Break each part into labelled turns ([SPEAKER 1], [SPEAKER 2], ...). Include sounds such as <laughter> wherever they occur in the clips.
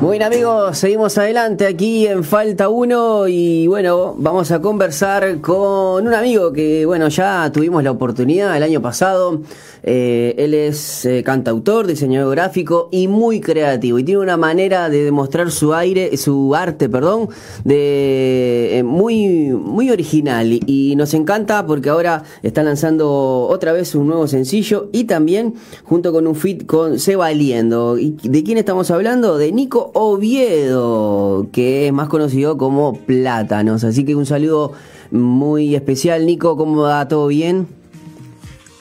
[SPEAKER 1] Bueno amigos, seguimos adelante aquí en Falta 1 y bueno, vamos a conversar con un amigo que bueno, ya tuvimos la oportunidad el año pasado. Eh, él es eh, cantautor, diseñador gráfico y muy creativo y tiene una manera de demostrar su aire, su arte, perdón, de eh, muy muy original y, nos encanta porque ahora está lanzando otra vez un nuevo sencillo y también junto con un fit con Se Valiendo. ¿Y ¿De quién estamos hablando? De Nico Oviedo, que es más conocido como Plátanos. Así que un saludo muy especial, Nico. ¿Cómo va? ¿Todo bien?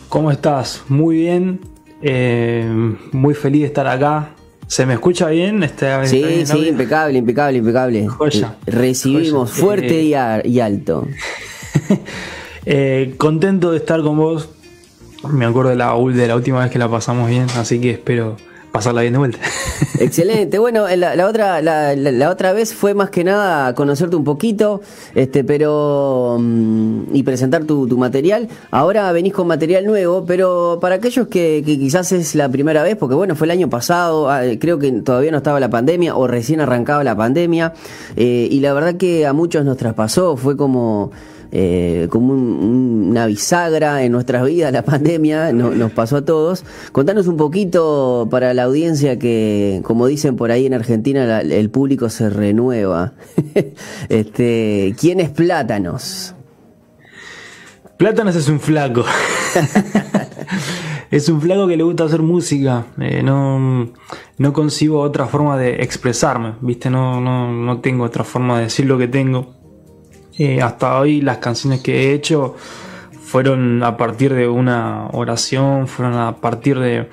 [SPEAKER 2] ¿Cómo estás? Muy bien. Eh, muy feliz de estar acá. ¿Se me escucha bien? Este,
[SPEAKER 1] sí, sí, impecable, impecable, impecable.
[SPEAKER 2] Joya.
[SPEAKER 1] Recibimos
[SPEAKER 2] Joya.
[SPEAKER 1] fuerte
[SPEAKER 2] Eh,
[SPEAKER 1] y, a- y alto. <laughs>
[SPEAKER 2] Eh, contento de estar con vos. Me acuerdo de la, de la última vez que la pasamos bien, así que espero pasarla bien de vuelta. <laughs>
[SPEAKER 1] Excelente. Bueno, la, la otra la, otra vez fue más que nada conocerte un poquito, este, pero mm, y presentar tu, tu material. Ahora venís con material nuevo, pero para aquellos que, que quizás es la primera vez, porque bueno, fue el año pasado, ah, creo que todavía no estaba la pandemia o recién arrancaba la pandemia, eh, y la verdad que a muchos nos traspasó, fue como eh, como un- un- una bisagra en nuestras vidas, la pandemia no- nos pasó a todos. Contanos un poquito para la audiencia que, como dicen por ahí en Argentina, el público se renueva. <laughs> este, ¿Quién es Plátanos?
[SPEAKER 2] Plátanos es un flaco. <laughs> es un flaco que le gusta hacer música. Eh, no, no concibo otra forma de expresarme, ¿viste? No, no, no tengo otra forma de decir lo que tengo. Eh, hasta hoy las canciones que he hecho fueron a partir de una oración, fueron a partir de,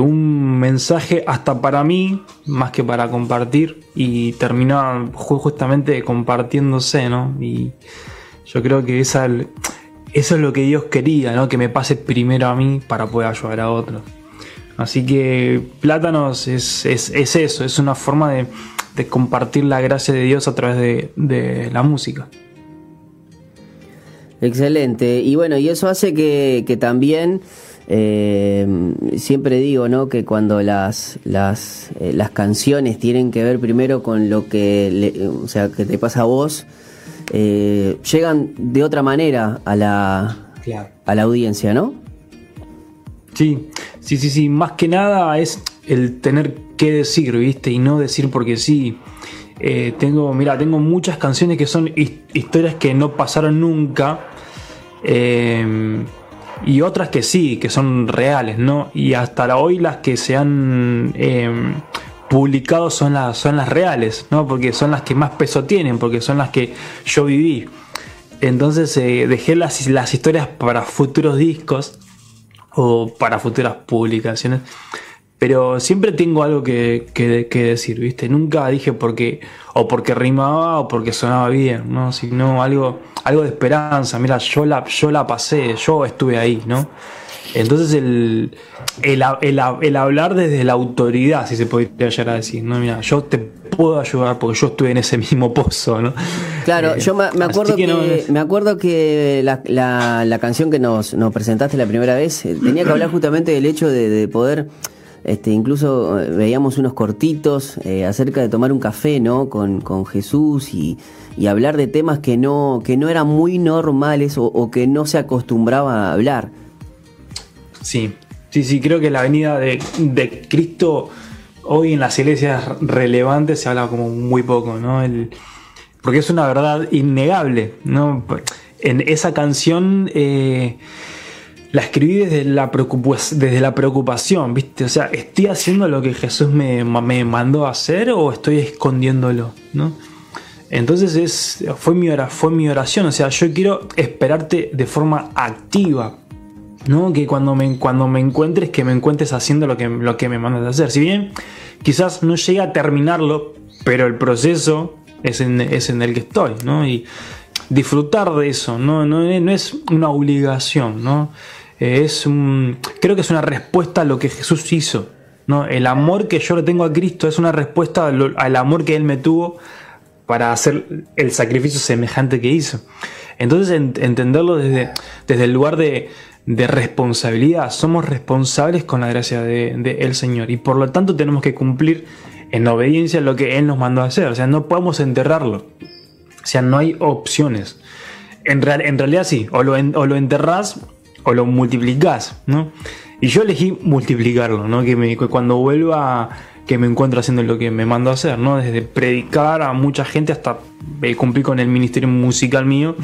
[SPEAKER 2] un mensaje hasta para mí, más que para compartir, y terminaban ju- justamente compartiéndose, ¿no? Y yo creo que eso es lo que Dios quería, ¿no? Que me pase primero a mí para poder ayudar a otros. Así que Plátanos es, es eso, es una forma de, de compartir la gracia de Dios a través de, de la música.
[SPEAKER 1] Excelente. Y bueno, y eso hace que, que también, eh, siempre digo, ¿no? Que cuando las, las, eh, las canciones tienen que ver primero con lo que, le- o sea, que te pasa a vos, eh, llegan de otra manera a la,
[SPEAKER 2] Claro.
[SPEAKER 1] a la audiencia, ¿no?
[SPEAKER 2] Sí, sí, sí, sí. Más que nada es el tener que decir, ¿viste? Y no decir porque sí. Eh, tengo, mira, tengo muchas canciones que son his- historias que no pasaron nunca. eh, y otras que sí, que son reales, ¿no? Y hasta hoy las que se han eh, publicado son las, son las reales, ¿no? Porque son las que más peso tienen, porque son las que yo viví. Entonces eh, dejé las, las historias para futuros discos o para futuras publicaciones. Pero siempre tengo algo que, que- que decir, ¿viste? Nunca dije porque, o porque rimaba o porque sonaba bien, ¿no? Sino algo, algo de esperanza. Mira, yo la, yo la pasé, yo estuve ahí, ¿no? Entonces el, el, el- el hablar desde la autoridad, si se podría llegar a decir, ¿no? Mira, yo te puedo ayudar porque yo estuve en ese mismo pozo, ¿no?
[SPEAKER 1] Claro,
[SPEAKER 2] Eh,
[SPEAKER 1] yo me, acuerdo que,
[SPEAKER 2] no
[SPEAKER 1] me acuerdo que la, la- la canción que nos, nos presentaste la primera vez eh, tenía que hablar justamente del hecho de, de poder, este, incluso eh, veíamos unos cortitos eh, acerca de tomar un café, ¿no? Con, Jesús y, hablar de temas que no, que no eran muy normales o, que no se acostumbraba a hablar.
[SPEAKER 2] Sí, sí, sí, creo que la venida de, Cristo hoy en las iglesias relevantes se habla como muy poco, ¿no? Porque es una verdad innegable, ¿no? En esa canción eh, la escribí desde la, desde la preocupación, ¿viste? O sea, ¿estoy haciendo lo que Jesús me, me mandó a hacer o estoy escondiéndolo, ¿no? Entonces es, fue, mi ora- fue mi oración, o sea, yo quiero esperarte de forma activa, ¿no? Que cuando me, cuando me encuentres, que me encuentres haciendo lo que, lo que me mandas a hacer. Si bien quizás no llegue a terminarlo, pero el proceso es en, es en el que estoy, ¿no? Y disfrutar de eso, ¿no? No, no es una obligación, ¿no? Es un, creo que es una respuesta a lo que Jesús hizo, ¿no? El amor que yo le tengo a Cristo es una respuesta al, amor que Él me tuvo para hacer el sacrificio semejante que hizo. Entonces en- entenderlo desde, desde el lugar de, de responsabilidad. Somos responsables con la gracia de, el Señor y por lo tanto tenemos que cumplir en obediencia lo que Él nos mandó a hacer. O sea, no podemos enterrarlo. O sea, no hay opciones. En, en realidad sí, o lo, o lo enterrás o lo multiplicás, ¿no? Y yo elegí multiplicarlo, ¿no? Que, cuando vuelva, que me encuentro haciendo lo que me mando a hacer, ¿no? Desde predicar a mucha gente hasta eh, cumplir con el ministerio musical mío.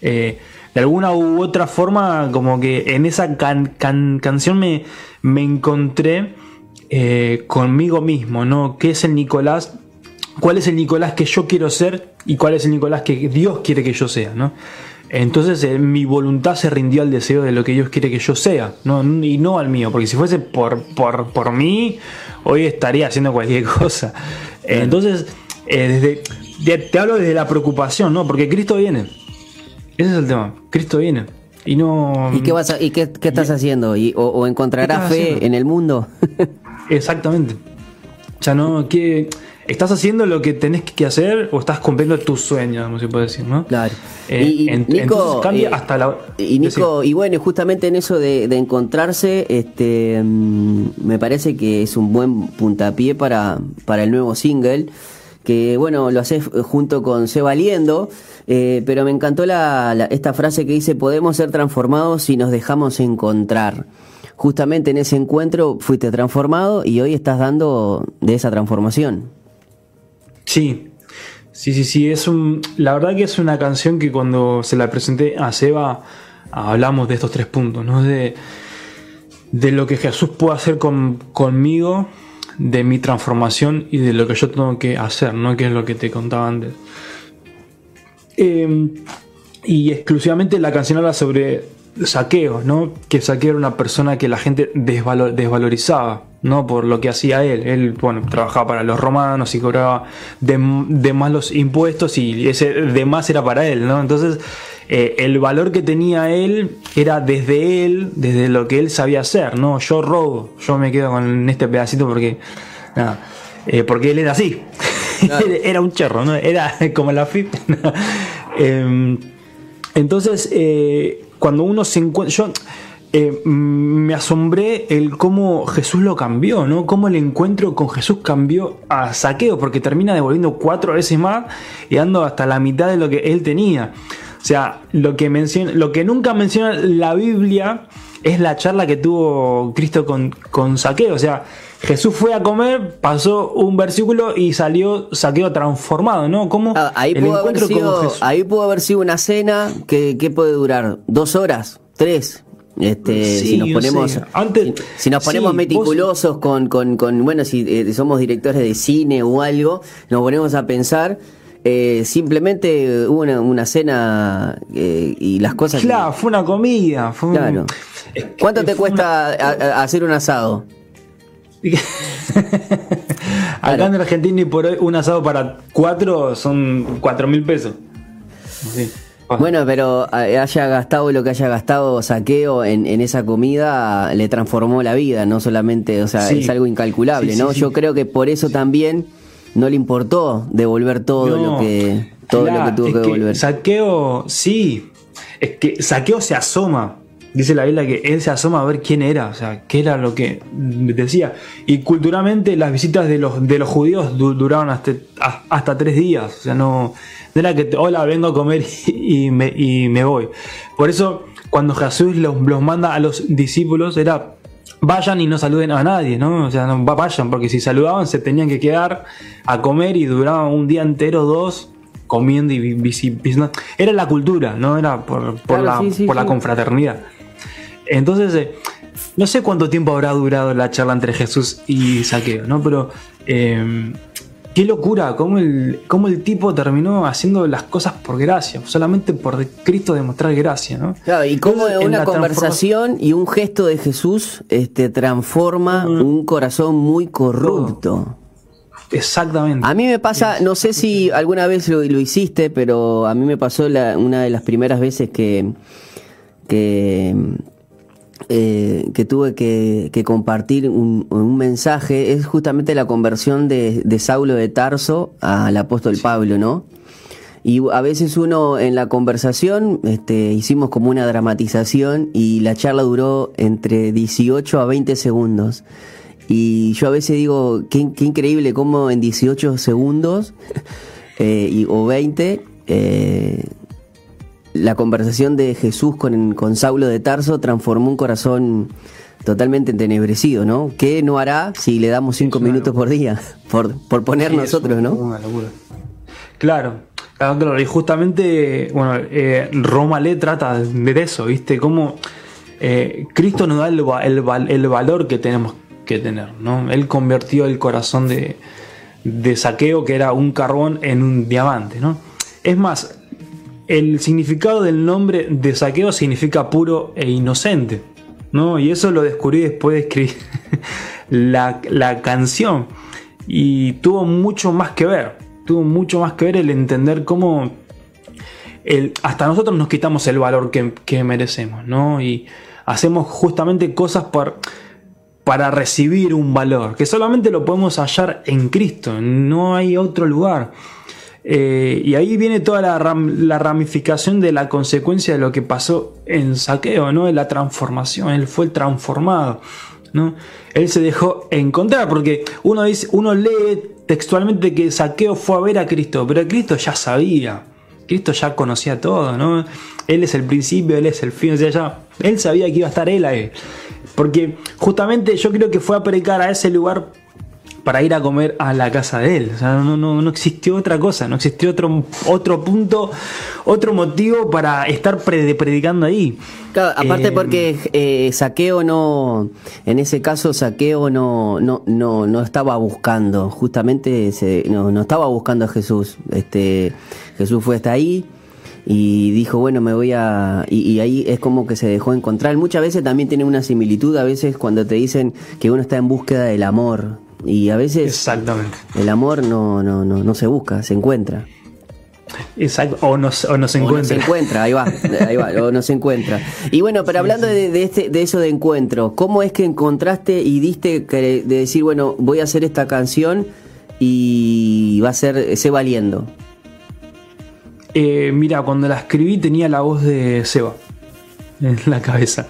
[SPEAKER 2] Eh, de alguna u otra forma, como que en esa canción me, me encontré eh, conmigo mismo, ¿no? ¿Qué es el Nicolás? ¿Cuál es el Nicolás que yo quiero ser? Y cuál es el Nicolás que Dios quiere que yo sea, ¿no? Entonces eh, mi voluntad se rindió al deseo de lo que Dios quiere que yo sea, ¿no? y no al mío, porque si fuese por, por, por mí, hoy estaría haciendo cualquier <laughs> cosa. entonces, eh, desde, te, hablo desde la preocupación, ¿no? Porque Cristo viene. Ese es el tema, Cristo viene. Y no.
[SPEAKER 1] ¿Y qué, vas y qué, estás haciendo? ¿Y, o, encontrarás fe en el mundo?
[SPEAKER 2] Exactamente. Ya no, que ¿Estás haciendo lo que tenés que hacer o estás cumpliendo tus sueños, como se puede decir, no?
[SPEAKER 1] Claro. Eh, y, Nico, cambia eh, hasta la. Y Nico, y bueno, justamente en eso de, encontrarse, este, mm, me parece que es un buen puntapié para, para el nuevo single, que bueno, lo haces junto con Se Valiendo, eh, pero me encantó la, esta frase que dice: Podemos ser transformados si nos dejamos encontrar justamente en ese encuentro fuiste transformado y hoy estás dando de esa transformación.
[SPEAKER 2] Sí, sí, sí, sí. Es un, la verdad que es una canción que cuando se la presenté a Seba hablamos de estos tres puntos, ¿no? De, de lo que Jesús puede hacer conmigo, de mi transformación y de lo que yo tengo que hacer, ¿no? Que es lo que te contaba antes. Em, y exclusivamente la canción habla sobre saqueos, ¿no? Que Saqueo era una persona que la gente desvalorizaba, ¿no? Por lo que hacía él. Él, bueno, trabajaba para los romanos y cobraba de, más los impuestos y ese de más era para él, ¿no? Entonces, eh, el valor que tenía él era desde él, desde lo que él sabía hacer, ¿no? Yo robo, yo me quedo con este pedacito porque, nada, eh, porque él era así. <laughs> era un cherro, ¿no? Era como la FIP. <laughs> Em, entonces, eh, cuando uno se encuentra... Yo eh, me asombré el cómo Jesús lo cambió, ¿no? Cómo el encuentro con Jesús cambió a saqueo, porque termina devolviendo cuatro veces más y dando hasta la mitad de lo que él tenía. O sea, lo que, menciona, lo que nunca menciona la Biblia es la charla que tuvo Cristo con, con Saqueo. O sea, Jesús fue a comer, pasó un versículo y salió saqueo transformado, ¿no? ¿Cómo
[SPEAKER 1] ah, ahí, pudo haber sido, ahí pudo haber sido una cena que, puede durar dos horas, tres. Este, si nos ponemos Antes, si, nos ponemos meticulosos con, con, con, bueno, si eh, somos directores de cine o algo, nos ponemos a pensar eh, simplemente hubo una, cena eh, y las cosas.
[SPEAKER 2] Claro, fue una comida. Fue claro.
[SPEAKER 1] ¿Cuánto te cuesta hacer un asado? <laughs>
[SPEAKER 2] Acá en Argentina y por hoy un asado para cuatro son cuatro mil pesos.
[SPEAKER 1] Bueno, pero eh, haya gastado lo que haya gastado saqueo en, esa comida, le transformó la vida, no solamente, o sea, es algo incalculable, ¿no? Yo creo que por eso también no le importó devolver todo lo que todo lo que tuvo que devolver.
[SPEAKER 2] saqueo, sí, es que saqueo se asoma Dice la Biblia que él se asoma a ver quién era, o sea, qué era lo que decía. Y culturalmente las visitas de los, de los judíos duraron hasta, hasta tres días, o sea, no, era que, hola, vengo a comer y, me, y me voy. Por eso, cuando Jesús los, los, manda a los discípulos, era, vayan y no saluden a nadie, ¿no? O sea, no vayan, porque si saludaban se tenían que quedar a comer y duraban un día entero, dos, comiendo y visitando. Era la cultura, ¿no? Era por, por la, por la confraternidad. Entonces, eh, no sé cuánto tiempo habrá durado la charla entre Jesús y Saqueo, ¿no? Pero em, qué locura, cómo el, cómo el tipo terminó haciendo las cosas por gracia, solamente por Cristo demostrar gracia, ¿no?
[SPEAKER 1] Claro, y cómo una conversación y un gesto de Jesús este, transforma un corazón muy corrupto.
[SPEAKER 2] Exactamente.
[SPEAKER 1] A mí me pasa, no sé si alguna vez lo, hiciste, pero a mí me pasó una de las primeras veces que, que eh, que tuve que, compartir un, mensaje es justamente la conversión de, Saulo de Tarso al apóstol Pablo, ¿no? Y a veces uno en la conversación este, hicimos como una dramatización y la charla duró entre 18 a 20 segundos. Y yo a veces digo, qué, increíble cómo en 18 segundos <laughs> eh, o 20 eh, la conversación de Jesús con, con Saulo de Tarso transformó un corazón totalmente entenebrecido, ¿no? ¿Qué no hará si le damos cinco minutos por día? <laughs> Por, por poner nosotros, ¿no? Una locura.
[SPEAKER 2] Claro, claro, claro. Y justamente, bueno, eh, Roma le trata de eso, ¿viste? Cómo eh, Cristo nos da el, el, valor que tenemos que tener, ¿no? Él convirtió el corazón de, de saqueo, que era un carbón, en un diamante, ¿no? Es más, el significado del nombre de saqueo significa puro e inocente. ¿no? Y eso lo descubrí después de escribir <laughs> la, canción. Y tuvo mucho más que ver. Tuvo mucho más que ver el entender cómo el, hasta nosotros nos quitamos el valor que, merecemos, ¿no? Y hacemos justamente cosas para recibir un valor, que solamente lo podemos hallar en Cristo, no hay otro lugar. Eh, y ahí viene toda la, ramificación de la consecuencia de lo que pasó en saqueo, ¿no? La transformación. Él fue transformado. ¿no? Él se dejó encontrar, porque uno, dice, uno lee textualmente que saqueo fue a ver a Cristo, pero Cristo ya sabía. Cristo ya conocía todo, ¿no? Él es el principio, Él es el fin, o sea, ya, Él sabía que iba a estar Él ahí. Porque justamente yo creo que fue a predicar a ese lugar para ir a comer a la casa de él. O sea, no, no, no existió otra cosa, no existió otro, otro punto, otro motivo para estar predicando ahí.
[SPEAKER 1] aparte eh, porque eh, Saqueo no, en ese caso Saqueo no, no, no, no estaba buscando, justamente se, no, no estaba buscando a Jesús. Este, Jesús fue hasta ahí y dijo, bueno, me voy a... Y, y, ahí es como que se dejó encontrar. Muchas veces también tiene una similitud, a veces cuando te dicen que uno está en búsqueda del amor, y a veces
[SPEAKER 2] Exactamente.
[SPEAKER 1] el amor no, no, no, no se busca, se encuentra.
[SPEAKER 2] Exacto, o no, o no se encuentra. O no
[SPEAKER 1] se encuentra, ahí va, ahí va, o no se encuentra. Y bueno, pero hablando De, de, este, de eso de encuentro, ¿cómo es que encontraste y diste que, de decir, bueno, voy a hacer esta canción y va a ser Se Valiendo?
[SPEAKER 2] Eh, mira, cuando la escribí tenía la voz de Seba en la cabeza.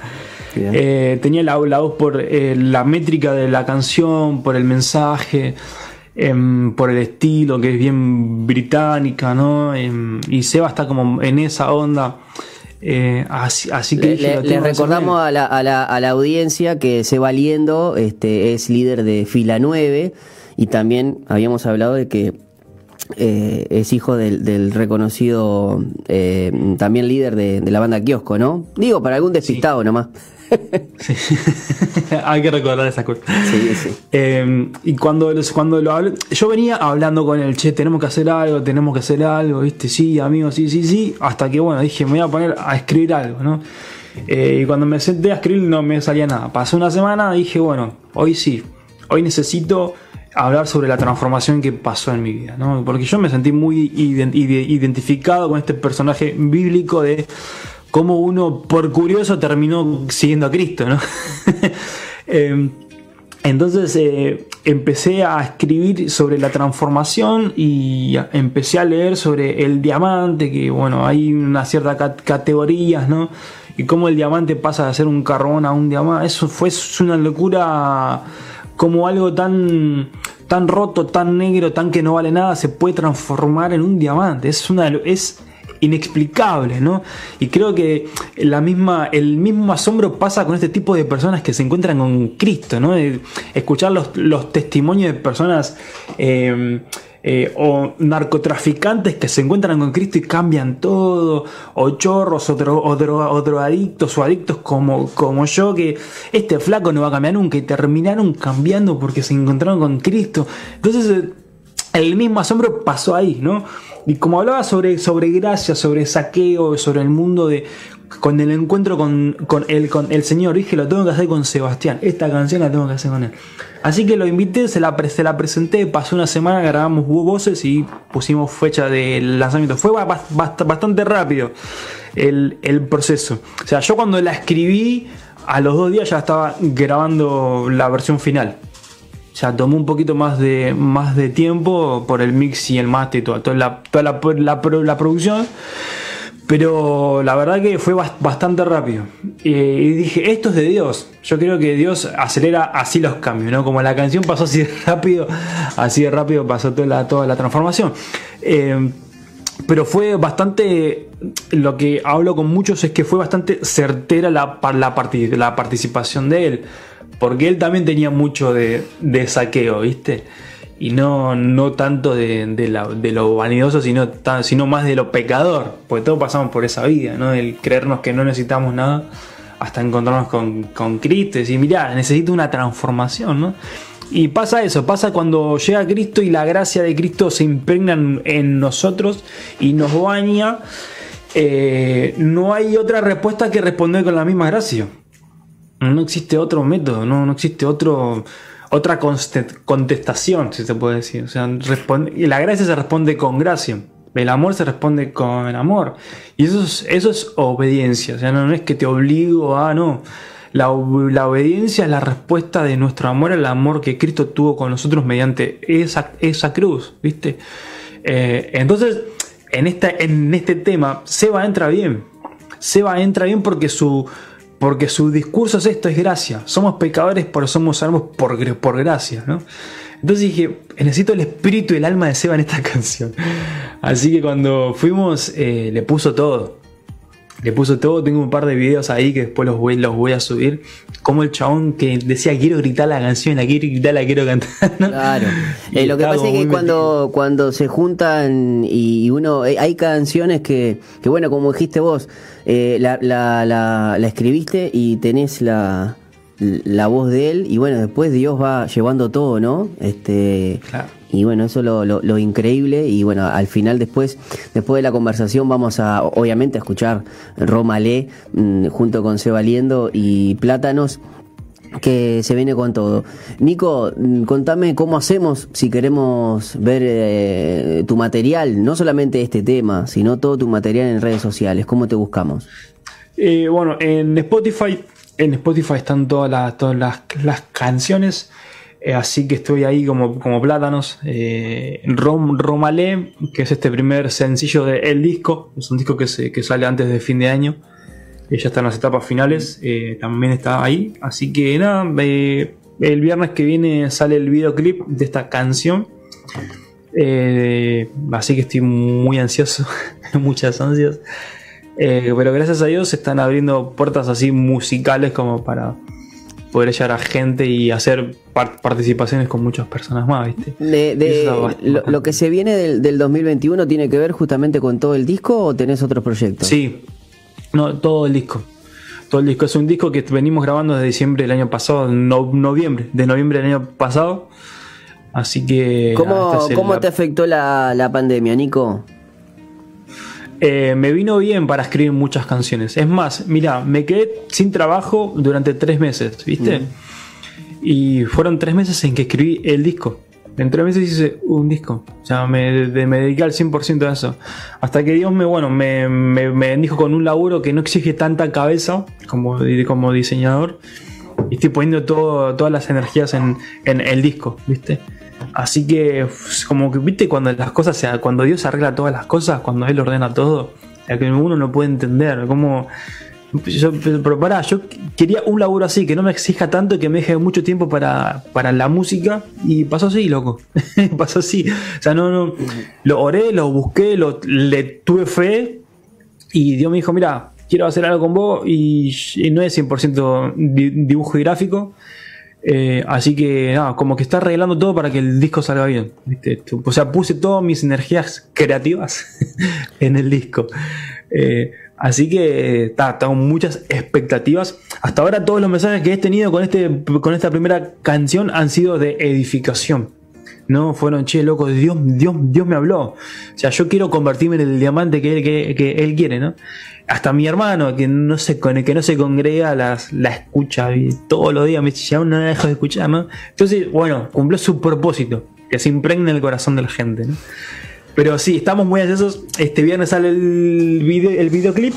[SPEAKER 2] Eh, tenía la, voz por eh, la métrica de la canción, por el mensaje, em, por el estilo que es bien británica, ¿no? Em, y Seba está como en esa onda. Eh, así, que
[SPEAKER 1] le, recordamos a la, a, la, a la, audiencia que Seba Liendo este, es líder de Fila 9 y también habíamos hablado de que es hijo del, reconocido también líder de, la banda Kiosco, ¿no? Digo, para algún despistado nomás. <laughs>
[SPEAKER 2] Hay que recordar esa cosa. Em, y cuando, cuando lo hablé, yo venía hablando con el che, tenemos que hacer algo, tenemos que hacer algo, ¿viste? Sí, amigo, sí, sí, sí. Hasta que, bueno, dije, me voy a poner a escribir algo, ¿no? Eh, y cuando me senté a escribir no me salía nada. Pasó una semana, dije, bueno, hoy sí, hoy necesito hablar sobre la transformación que pasó en mi vida, ¿no? Porque yo me sentí muy identificado con este personaje bíblico de cómo uno por curioso terminó siguiendo a Cristo, ¿no? <laughs> Em, entonces eh, empecé a escribir sobre la transformación y empecé a leer sobre el diamante, que bueno, hay una cierta categorías, ¿no? Y cómo el diamante pasa de ser un carbón a un diamante. Eso fue una locura como algo tan tan roto, tan negro, tan que no vale nada, se puede transformar en un diamante. Es una es inexplicable, ¿no? Y creo que la misma, el mismo asombro pasa con este tipo de personas que se encuentran con Cristo, ¿no? Escuchar los, testimonios de personas eh, eh, o narcotraficantes que se encuentran con Cristo y cambian todo, o chorros, o, o, drogadictos o adictos como, como yo, que este flaco no va a cambiar nunca y terminaron cambiando porque se encontraron con Cristo. Entonces, eh, el mismo asombro pasó ahí, ¿no? Y como hablaba sobre, sobre gracia, sobre saqueo, sobre el mundo de. Con el encuentro con, con, el, con el Señor, dije, lo tengo que hacer con Sebastián. Esta canción la tengo que hacer con él. Así que lo invité, se la, se la presenté, pasó una semana, grabamos voces y pusimos fecha de lanzamiento. Fue bastante rápido el, el proceso. O sea, yo cuando la escribí, a los dos días ya estaba grabando la versión final ya tomó un poquito más de, más de tiempo por el mix y el master y toda, la, toda la, la, producción. Pero la verdad que fue bastante rápido. y dije, esto es de Dios. Yo creo que Dios acelera así los cambios, ¿no? Como la canción pasó así de rápido, así de rápido pasó toda la, toda la transformación. Eh, pero fue bastante, lo que hablo con muchos es que fue bastante certera la, la participación de él, porque él también tenía mucho de, saqueo, ¿viste? Y no, no tanto de, lo vanidoso, sino, más de lo pecador, porque todos pasamos por esa vida, ¿no? El creernos que no necesitamos nada hasta encontrarnos con, con Cristo y decir, mirá, necesito una transformación, ¿no? Y pasa eso, pasa cuando llega Cristo y la gracia de Cristo se impregna en nosotros y nos baña. Eh, no hay otra respuesta que responder con la misma gracia. No existe otro método, no, no existe otro, otra contestación, si se puede decir. O sea, la gracia se responde con gracia. El amor se responde con amor. Y eso es, eso es obediencia. O sea, no, no es que te obligo a, no. La, obediencia es la respuesta de nuestro amor al amor que Cristo tuvo con nosotros mediante esa, esa cruz, ¿viste? Eh, entonces, en, esta, en este tema, Seba entra bien. Seba entra bien porque su, porque su discurso es esto, es gracia. Somos pecadores, pero somos salvos por, por gracia, ¿no? Entonces dije, necesito el espíritu y el alma de Seba en esta <laughs> canción. Así que cuando fuimos, eh, le puso todo le puso todo, tengo un par de videos ahí que después los voy, los voy a subir. Como el chabón que decía quiero gritar la canción, la quiero gritar, la quiero cantar. <laughs>
[SPEAKER 1] Claro. Eh, lo que pasa es que cuando, cuando se juntan y uno, eh, hay canciones que, que bueno, como dijiste vos, eh, la, la, la, la escribiste y tenés la, la voz de él y bueno, después Dios va llevando todo, ¿no? Este, Y bueno, eso es lo, lo, increíble y bueno, al final después, después de la conversación vamos a, obviamente, a escuchar Roma Le mm, junto con Seba Liendo y Plátanos que se viene con todo. Nico, mm, contame cómo hacemos si queremos ver eh, tu material, no solamente este tema, sino todo tu material en redes sociales. ¿Cómo te buscamos?
[SPEAKER 2] Eh, bueno, en Spotify en Spotify están todas las, todas las, canciones. Eh, así que estoy ahí como, como plátanos. Rom, Romalé, que es este primer sencillo de El Disco. Es un disco que, se, que sale antes de fin de año. Eh, ya está en las etapas finales. también está ahí. Así que nada, el viernes que viene sale el videoclip de esta canción. así que estoy muy ansioso. <laughs> Muchas ansias. Eh, pero gracias a Dios se están abriendo puertas así musicales como para poder llegar a gente y hacer participaciones con muchas personas más, ¿viste?
[SPEAKER 1] lo, que se viene del, 2021 tiene que ver justamente con todo el disco o tenés otros proyectos?
[SPEAKER 2] Sí, no, todo el disco. Todo el disco es un disco que venimos grabando desde diciembre del año pasado, noviembre, de noviembre del año pasado. Así que.
[SPEAKER 1] ¿Cómo, te afectó la, la pandemia, Nico?
[SPEAKER 2] Eh, me vino bien para escribir muchas canciones. Es más, mira, me quedé sin trabajo durante tres meses, ¿viste? Mm. Y fueron tres meses en que escribí el disco. En tres meses hice un disco. O sea, me, me dediqué al 100% a eso. Hasta que Dios me, bueno, me, me, dijo con un laburo que no exige tanta cabeza como, como diseñador. Y estoy poniendo todas las energías en, en el disco, ¿viste? Así que, como que, viste, cuando las cosas, cuando Dios arregla todas las cosas, cuando Él ordena todo, o que uno no puede entender, como. Yo, pero pará, yo quería un laburo así, que no me exija tanto y que me deje mucho tiempo para, para la música. Y pasó así, loco. <laughs> pasó así. O sea, no, no. Lo oré, lo busqué, lo, le tuve fe. Y Dios me dijo: Mira, quiero hacer algo con vos. Y, no es 100% dibujo y gráfico eh, así que nada, como que está arreglando todo para que el disco salga bien. O sea, puse todas mis energías creativas <laughs> en el disco. Eh, así que tengo muchas expectativas. Hasta ahora todos los mensajes que he tenido con, este, con esta primera canción han sido de edificación. No fueron, che, loco, Dios, Dios, Dios me habló. O sea, yo quiero convertirme en el diamante que él, quiere, ¿no? Hasta mi hermano, que no se, que no se congrega, las, la escucha todos los días me dice, ya no la dejo de escuchar, ¿no? Entonces, bueno, cumplió su propósito, que se impregne el corazón de la gente, ¿no? Pero sí, estamos muy ansiosos. Este viernes sale el, video, el videoclip.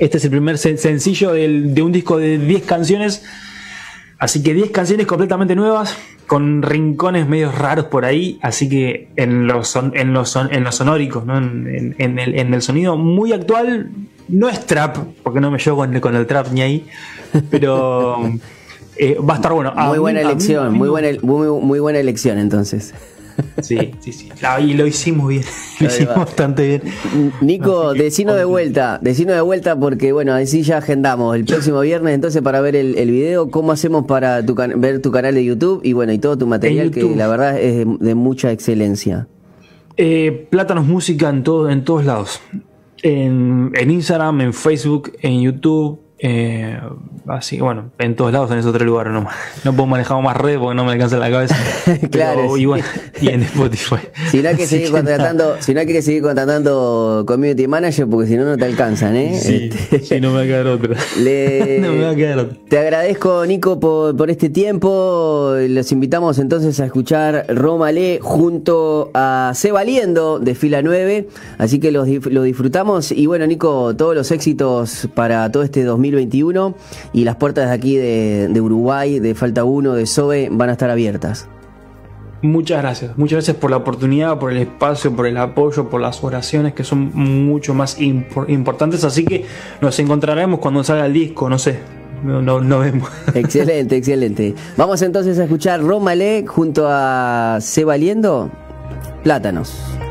[SPEAKER 2] Este es el primer sencillo de un disco de 10 canciones Así que 10 canciones completamente nuevas, con rincones medios raros por ahí, así que en los, en los, en los sonóricos, ¿no? en, el, en, el, sonido muy actual, no es trap, porque no me llevo con, con el trap ni ahí, <laughs> pero eh, va a estar bueno.
[SPEAKER 1] muy buena elección, muy, buena, muy, muy buena elección entonces.
[SPEAKER 2] Sí, sí, sí. y lo hicimos bien. <laughs> Lo hicimos bastante bien.
[SPEAKER 1] Nico, decino de vuelta, decino de vuelta porque, bueno, así ya agendamos el próximo viernes, entonces para ver el, video, ¿cómo hacemos para ver tu canal de YouTube y, bueno, y todo tu material que la verdad es de, mucha excelencia?
[SPEAKER 2] Eh, Plátanos Música en, todo, en todos lados. En, en Instagram, en Facebook, en YouTube, eh, así, bueno, en todos lados en esos tres lugares no, no puedo manejar más redes porque no me alcanza la cabeza. <laughs>
[SPEAKER 1] claro.
[SPEAKER 2] y, bueno, y en Spotify.
[SPEAKER 1] si no hay que seguir contratando, si no hay que seguir contratando community manager porque si no no te alcanzan, ¿eh?
[SPEAKER 2] Sí, este, no me va a quedar otra. <laughs>
[SPEAKER 1] no me va a quedar otra. Te agradezco, Nico, por, por este tiempo. Los invitamos entonces a escuchar Rómale junto a Se Valiendo de fila 9. Así que lo, lo disfrutamos. Y bueno, Nico, todos los éxitos para todo este 2000 2021 y las puertas de aquí de, Uruguay, de Falta 1, de SOBE, van a estar abiertas.
[SPEAKER 2] Muchas gracias, muchas gracias por la oportunidad, por el espacio, por el apoyo, por las oraciones que son mucho más importantes. Así que nos encontraremos cuando salga el disco, no sé, no, no, vemos. <laughs>
[SPEAKER 1] Excelente, excelente. Vamos entonces a escuchar Romale junto a Se Valiendo, Plátanos.